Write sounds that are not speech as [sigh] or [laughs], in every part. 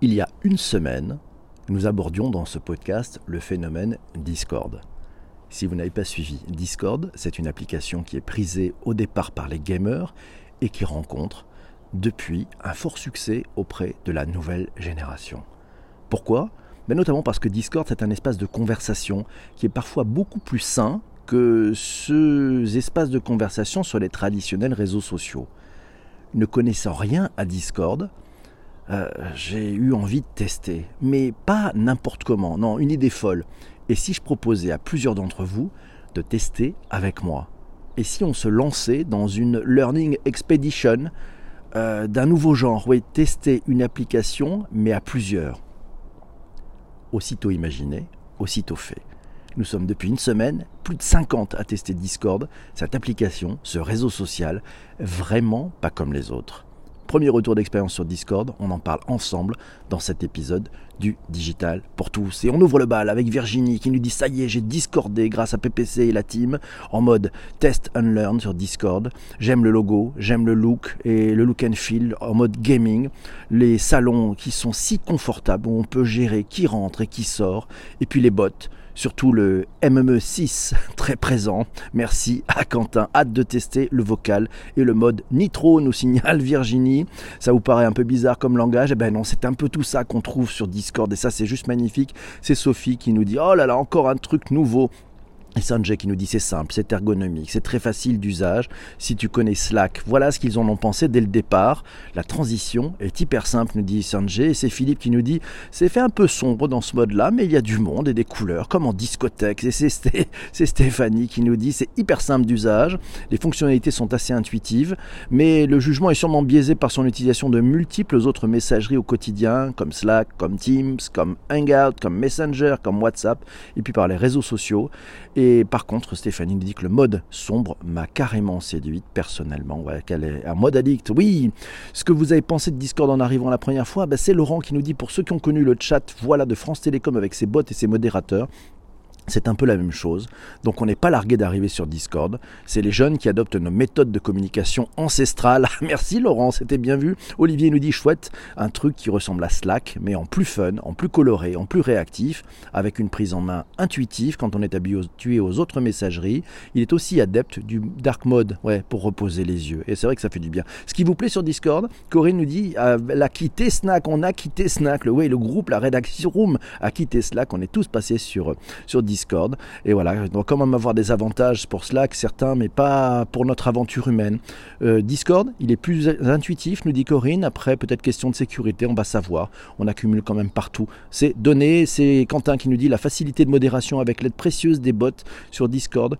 Il y a une semaine, nous abordions dans ce podcast le phénomène Discord. Si vous n'avez pas suivi, Discord, c'est une application qui est prisée au départ par les gamers et qui rencontre depuis un fort succès auprès de la nouvelle génération. Pourquoi? Ben, Notamment parce que Discord, c'est un espace de conversation qui est parfois beaucoup plus sain que ces espaces de conversation sur les traditionnels réseaux sociaux. Ne connaissant rien à Discord, euh, j'ai eu envie de tester. Mais pas n'importe comment, non, une idée folle. Et si je proposais à plusieurs d'entre vous de tester avec moi? Et si on se lançait dans une Learning Expedition euh, d'un nouveau genre? Oui, tester une application, mais à plusieurs. Aussitôt imaginé, aussitôt fait. Nous sommes depuis une semaine plus de 50 à tester Discord, cette application, ce réseau social, vraiment pas comme les autres. Premier retour d'expérience sur Discord, on en parle ensemble dans cet épisode du Digital pour tous. Et on ouvre le bal avec Virginie qui nous dit ça y est, j'ai Discordé grâce à PPC et la team en mode test and learn sur Discord. J'aime le logo, j'aime le look et le look and feel en mode gaming. Les salons qui sont si confortables où on peut gérer qui rentre et qui sort. Et puis les bots surtout le MME6 [laughs] très présent. Merci à Quentin, hâte de tester le vocal et le mode Nitro, nous signale Virginie. Ça vous paraît un peu bizarre comme langage? Eh ben non, c'est un peu tout ça qu'on trouve sur Discord et ça c'est juste magnifique. C'est Sophie qui nous dit Oh là là, encore un truc nouveau. Et Sanjay qui nous dit c'est simple, c'est ergonomique, c'est très facile d'usage. Si tu connais Slack, voilà ce qu'ils en ont pensé dès le départ. La transition est hyper simple, nous dit Sanjay. Et c'est Philippe qui nous dit c'est fait un peu sombre dans ce mode-là, mais il y a du monde et des couleurs, comme en discothèque. Et [laughs] c'est Stéphanie qui nous dit c'est hyper simple d'usage. Les fonctionnalités sont assez intuitives, mais le jugement est sûrement biaisé par son utilisation de multiples autres messageries au quotidien, comme Slack, comme Teams, comme Hangout, comme Messenger, comme WhatsApp, et puis par les réseaux sociaux. Et par contre, Stéphanie nous dit que le mode sombre m'a carrément séduite personnellement. qu'elle est un mode addict. Oui, ce que vous avez pensé de Discord en arrivant la première fois, ben, c'est Laurent qui nous dit pour ceux qui ont connu le chat, voilà de France Télécom avec ses bots et ses modérateurs, c'est un peu la même chose. Donc on n'est pas largué d'arriver sur Discord. C'est les jeunes qui adoptent nos méthodes de communication ancestrales. [laughs] Merci Laurent, c'était bien vu. Olivier nous dit chouette, un truc qui ressemble à Slack, mais en plus fun, en plus coloré, en plus réactif, avec une prise en main intuitive quand on est habitué aux autres messageries. Il est aussi adepte du dark mode, ouais, pour reposer les yeux. Et c'est vrai que ça fait du bien. Ce qui vous plaît sur Discord, Corinne nous dit, euh, elle a quitté Snack, on a quitté Snack, le, ouais, le groupe, la rédaction Room a quitté Slack, on est tous passés sur, sur Discord Discord. Et voilà, on doit quand même avoir des avantages pour Slack, certains, mais pas pour notre aventure humaine. Euh, Discord, il est plus intuitif, nous dit Corinne. Après, peut-être question de sécurité, on va savoir. On accumule quand même partout. C'est donné, c'est Quentin qui nous dit la facilité de modération avec l'aide précieuse des bots sur Discord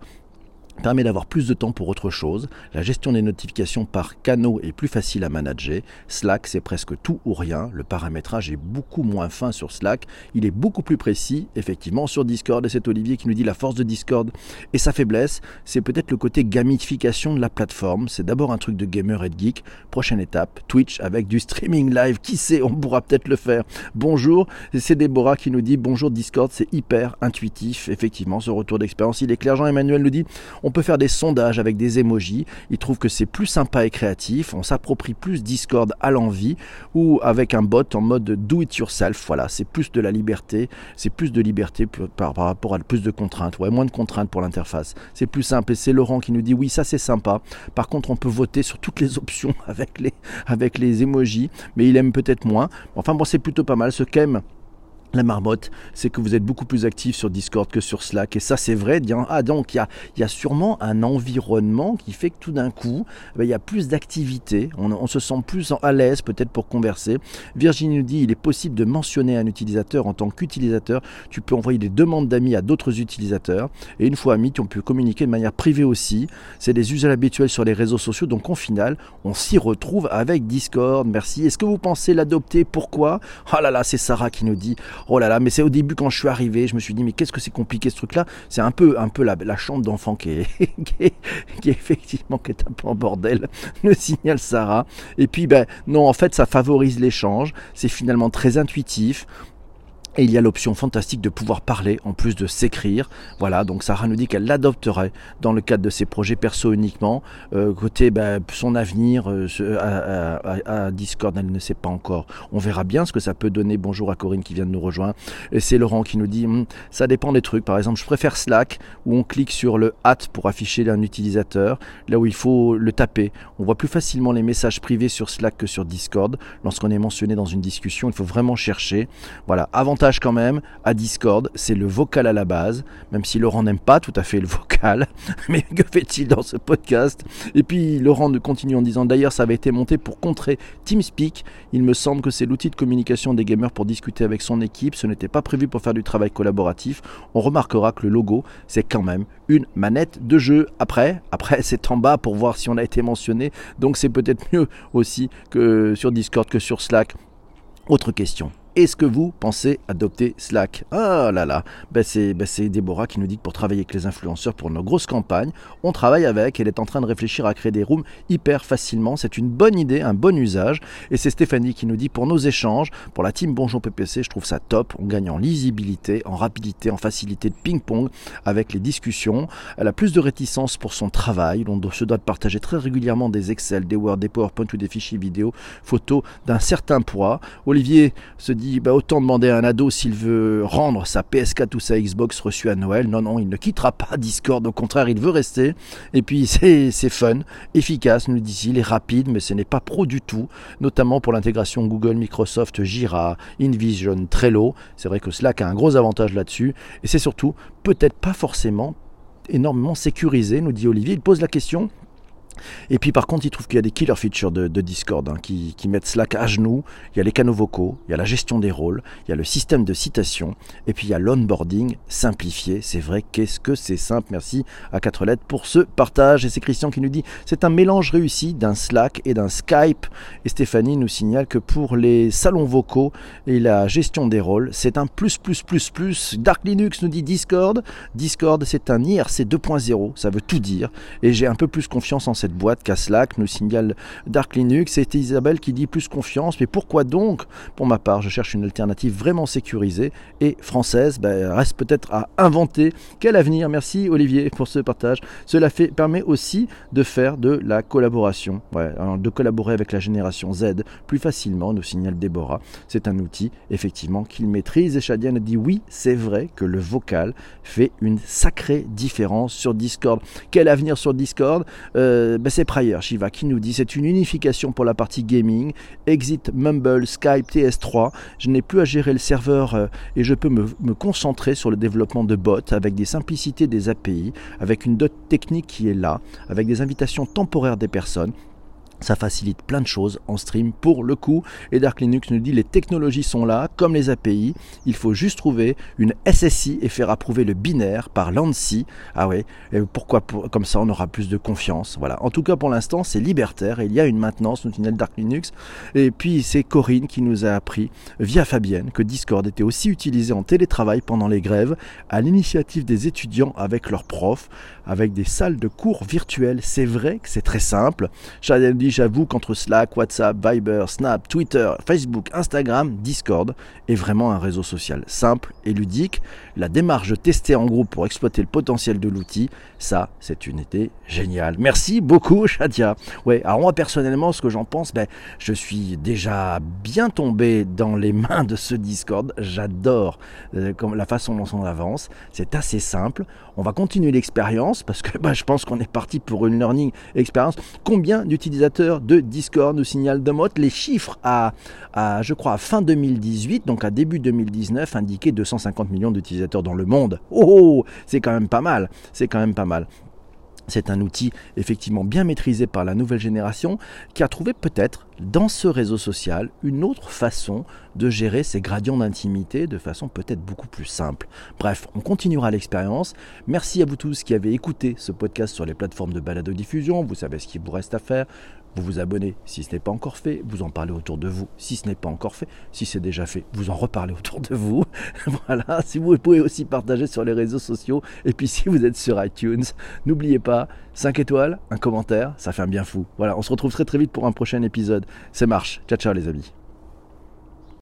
permet d'avoir plus de temps pour autre chose. La gestion des notifications par canaux est plus facile à manager. Slack, c'est presque tout ou rien. Le paramétrage est beaucoup moins fin sur Slack. Il est beaucoup plus précis, effectivement, sur Discord. Et c'est Olivier qui nous dit la force de Discord et sa faiblesse, c'est peut-être le côté gamification de la plateforme. C'est d'abord un truc de gamer et de geek. Prochaine étape, Twitch avec du streaming live. Qui sait, on pourra peut-être le faire. Bonjour, c'est Déborah qui nous dit bonjour Discord, c'est hyper intuitif. Effectivement, ce retour d'expérience, il est clair. Jean-Emmanuel nous dit peut faire des sondages avec des emojis. Il trouve que c'est plus sympa et créatif. On s'approprie plus Discord à l'envie ou avec un bot en mode do it yourself. Voilà, c'est plus de la liberté. C'est plus de liberté par, rapport à plus de contraintes. Ouais, moins de contraintes pour l'interface. C'est plus simple. Et c'est Laurent qui nous dit oui, ça c'est sympa. Par contre, on peut voter sur toutes les options [laughs] avec les, avec emojis, mais il aime peut-être moins. Enfin bon, c'est plutôt pas mal. Ce qu'aime la marmotte, c'est que vous êtes beaucoup plus actif sur Discord que sur Slack. Et ça, c'est vrai. Ah, donc, il y a, y a, sûrement un environnement qui fait que tout d'un coup, ben, il y a plus d'activité. On, se sent plus à l'aise, peut-être, pour converser. Virginie nous dit il est possible de mentionner un utilisateur en tant qu'utilisateur. Tu peux envoyer des demandes d'amis à d'autres utilisateurs. Et une fois amis, on peut communiquer de manière privée aussi. C'est des usages habituels sur les réseaux sociaux. Donc, en final, on s'y retrouve avec Discord. Merci. Est-ce que vous pensez l'adopter? Pourquoi? Oh là là, c'est Sarah qui nous dit oh là là, mais c'est au début quand je suis arrivé, je me suis dit, mais qu'est-ce que c'est compliqué ce truc-là? C'est un peu, un peu la, chambre d'enfant qui est, [laughs] qui, effectivement qui est un peu en bordel, [laughs] le signal Sarah. Et puis, ben non, en fait, ça favorise l'échange, c'est finalement très intuitif. Et il y a l'option fantastique de pouvoir parler en plus de s'écrire. Voilà, donc Sarah nous dit qu'elle l'adopterait dans le cadre de ses projets perso uniquement. Euh, côté bah, son avenir euh, à, Discord, elle ne sait pas encore. On verra bien ce que ça peut donner. Bonjour à Corinne qui vient de nous rejoindre. Et c'est Laurent qui nous dit hmm, ça dépend des trucs. Par exemple, je préfère Slack où on clique sur le hâte pour afficher un utilisateur, là où il faut le taper. On voit plus facilement les messages privés sur Slack que sur Discord. Lorsqu'on est mentionné dans une discussion, il faut vraiment chercher. Voilà, avantage quand même à Discord, c'est le vocal à la base, même si Laurent n'aime pas tout à fait le vocal. [laughs] Mais que fait-il dans ce podcast? Et puis Laurent continue en disant d'ailleurs ça avait été monté pour contrer TeamSpeak. Il me semble que c'est l'outil de communication des gamers pour discuter avec son équipe. Ce n'était pas prévu pour faire du travail collaboratif. On remarquera que le logo, c'est quand même une manette de jeu. Après, après [laughs] c'est en bas pour voir si on a été mentionné. Donc c'est peut-être mieux aussi que sur Discord que sur Slack. Autre question. Est-ce que vous pensez adopter Slack? Ah là là, ben c'est, ben c'est Déborah qui nous dit que pour travailler avec les influenceurs pour nos grosses campagnes, on travaille avec, elle est en train de réfléchir à créer des rooms hyper facilement, c'est une bonne idée, un bon usage. Et c'est Stéphanie qui nous dit pour nos échanges, pour la team Bonjour PPC, je trouve ça top, on gagne en lisibilité, en rapidité, en facilité de ping-pong avec les discussions. Elle a plus de réticence pour son travail, on se doit de partager très régulièrement des Excel, des Word, des PowerPoint ou des fichiers vidéo, photos d'un certain poids. Olivier se dit bah, autant demander à un ado s'il veut rendre sa PS4 ou sa Xbox reçue à Noël. Non, non, il ne quittera pas Discord, au contraire, il veut rester. Et puis [laughs] c'est fun, efficace, nous dit-il, et rapide, mais ce n'est pas pro du tout, notamment pour l'intégration Google, Microsoft, Jira, InVision, Trello. C'est vrai que Slack a un gros avantage là-dessus, et c'est surtout peut-être pas forcément énormément sécurisé, nous dit Olivier. Il pose la question et puis par contre, il trouve qu'il y a des killer features de, Discord hein, qui, mettent Slack à genoux. Il y a les canaux vocaux, il y a la gestion des rôles, il y a le système de citation, et puis il y a l'onboarding simplifié. C'est vrai, qu'est-ce que c'est simple. Merci à quatre lettres pour ce partage. Et c'est Christian qui nous dit c'est un mélange réussi d'un Slack et d'un Skype. Et Stéphanie nous signale que pour les salons vocaux et la gestion des rôles, c'est un plus plus plus plus. Dark Linux nous dit Discord. Discord, c'est un IRC 2.0, ça veut tout dire. Et j'ai un peu plus confiance en cette boîte qu'à Slack, nous signale Dark Linux. C'est Isabelle qui dit plus confiance. Mais pourquoi donc? Pour ma part, je cherche une alternative vraiment sécurisée et française. Ben, reste peut-être à inventer. Quel avenir? Merci Olivier pour ce partage. Cela fait, permet aussi de faire de la collaboration, de collaborer avec la génération Z plus facilement, nous signale Déborah. C'est un outil effectivement qu'il maîtrise. Et Chadiane dit oui, c'est vrai que le vocal fait une sacrée différence sur Discord. Quel avenir sur Discord? Euh, ben, c'est Prior Shiva qui nous dit c'est une unification pour la partie gaming. Exit Mumble, Skype, TS3. Je n'ai plus à gérer le serveur euh, et je peux me, me, concentrer sur le développement de bots avec des simplicités des API, avec une dot technique qui est là, avec des invitations temporaires des personnes ça facilite plein de choses en stream pour le coup. Et Dark Linux nous dit les technologies sont là, comme les API. Il faut juste trouver une SSI et faire approuver le binaire par l'ANSI. Ah ouais, et pourquoi Comme ça, on aura plus de confiance. Voilà. En tout cas, pour l'instant, c'est libertaire. il y a une maintenance nous tunnel Dark Linux. Et puis, c'est Corinne qui nous a appris, via Fabienne, que Discord était aussi utilisé en télétravail pendant les grèves, à l'initiative des étudiants avec leurs profs, avec des salles de cours virtuelles. C'est vrai que c'est très simple. dit j'avoue qu'entre Slack, WhatsApp, Viber, Snap, Twitter, Facebook, Instagram, Discord est vraiment un réseau social simple et ludique. La démarche de tester en groupe pour exploiter le potentiel de l'outil, ça, c'est une idée géniale. Merci beaucoup, Shadia. Ouais, alors moi personnellement, ce que j'en pense, ben, je suis déjà bien tombé dans les mains de ce Discord. J'adore euh, la façon dont on avance. C'est assez simple. On va continuer l'expérience parce que [laughs] ben, je pense qu'on est parti pour une learning expérience. Combien d'utilisateurs de Discord nous signale Demot les chiffres à, je crois, à fin 2018, donc à début 2019, indiquaient 250 millions d'utilisateurs dans le monde. Oh, oh c'est quand même pas mal, c'est quand même pas mal. C'est un outil effectivement bien maîtrisé par la nouvelle génération qui a trouvé peut-être dans ce réseau social une autre façon de gérer ses gradients d'intimité de façon peut-être beaucoup plus simple. Bref, on continuera l'expérience. Merci à vous tous qui avez écouté ce podcast sur les plateformes de balado-diffusion. Vous savez ce qu'il vous reste à faire vous vous abonnez si ce n'est pas encore fait, vous en parlez autour de vous si ce n'est pas encore fait, si c'est déjà fait, vous en reparlez autour de vous. [laughs] voilà, si vous pouvez aussi partager sur les réseaux sociaux et puis si vous êtes sur iTunes, n'oubliez pas 5 étoiles, un commentaire, ça fait un bien fou. Voilà, on se retrouve très très vite pour un prochain épisode. C'est marche. Ciao ciao les amis.